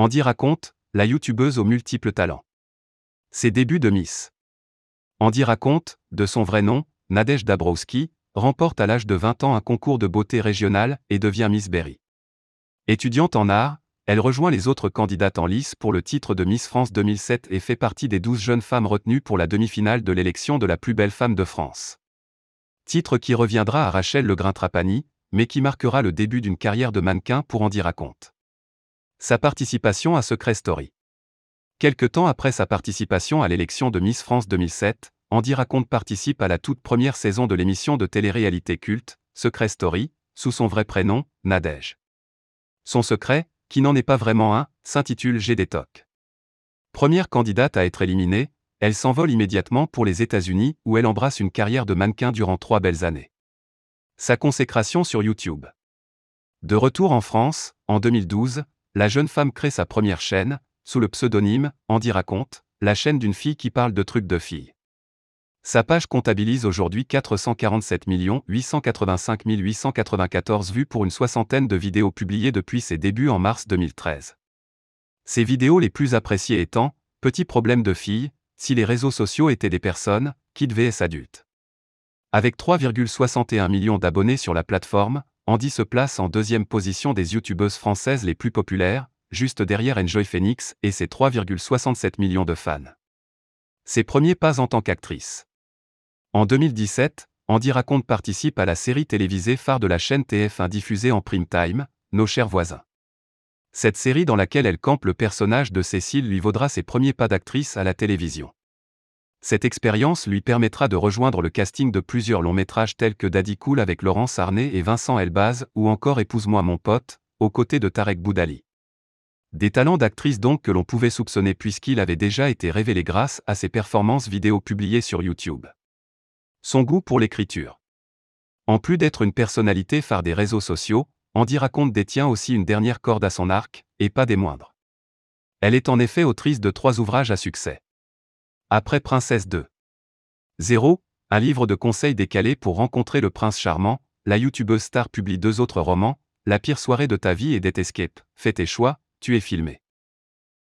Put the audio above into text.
Andy raconte, la youtubeuse aux multiples talents. Ses débuts de Miss. Andy raconte, de son vrai nom, Nadège Dabrowski, remporte à l'âge de 20 ans un concours de beauté régional et devient Miss Berry. Étudiante en art, elle rejoint les autres candidates en lice pour le titre de Miss France 2007 et fait partie des 12 jeunes femmes retenues pour la demi-finale de l'élection de la plus belle femme de France. Titre qui reviendra à Rachel Legrin-Trapani, mais qui marquera le début d'une carrière de mannequin pour Andy raconte. Sa participation à Secret Story. Quelque temps après sa participation à l'élection de Miss France 2007, Andy raconte participe à la toute première saison de l'émission de télé-réalité culte, Secret Story, sous son vrai prénom, Nadège. Son secret, qui n'en est pas vraiment un, s'intitule Tocs. Première candidate à être éliminée, elle s'envole immédiatement pour les États-Unis où elle embrasse une carrière de mannequin durant trois belles années. Sa consécration sur YouTube. De retour en France, en 2012, la jeune femme crée sa première chaîne, sous le pseudonyme Andy Raconte, la chaîne d'une fille qui parle de trucs de filles. Sa page comptabilise aujourd'hui 447 885 894 vues pour une soixantaine de vidéos publiées depuis ses débuts en mars 2013. Ses vidéos les plus appréciées étant Petit problème de filles, si les réseaux sociaux étaient des personnes, Kid vs adulte. Avec 3,61 millions d'abonnés sur la plateforme, Andy se place en deuxième position des youtubeuses françaises les plus populaires, juste derrière Enjoy Phoenix et ses 3,67 millions de fans. Ses premiers pas en tant qu'actrice. En 2017, Andy Raconte participe à la série télévisée phare de la chaîne TF1 diffusée en prime time, Nos chers voisins. Cette série dans laquelle elle campe le personnage de Cécile lui vaudra ses premiers pas d'actrice à la télévision. Cette expérience lui permettra de rejoindre le casting de plusieurs longs métrages tels que Daddy Cool avec Laurence Arnay et Vincent Elbaz ou encore Épouse-moi mon pote, aux côtés de Tarek Boudali. Des talents d'actrice donc que l'on pouvait soupçonner puisqu'il avait déjà été révélé grâce à ses performances vidéo publiées sur YouTube. Son goût pour l'écriture. En plus d'être une personnalité phare des réseaux sociaux, Andy raconte détient aussi une dernière corde à son arc, et pas des moindres. Elle est en effet autrice de trois ouvrages à succès. Après Princesse 2. 0, un livre de conseils décalés pour rencontrer le prince charmant, la youtubeuse star publie deux autres romans, La pire soirée de ta vie et Death Escape, fais tes choix, tu es filmé.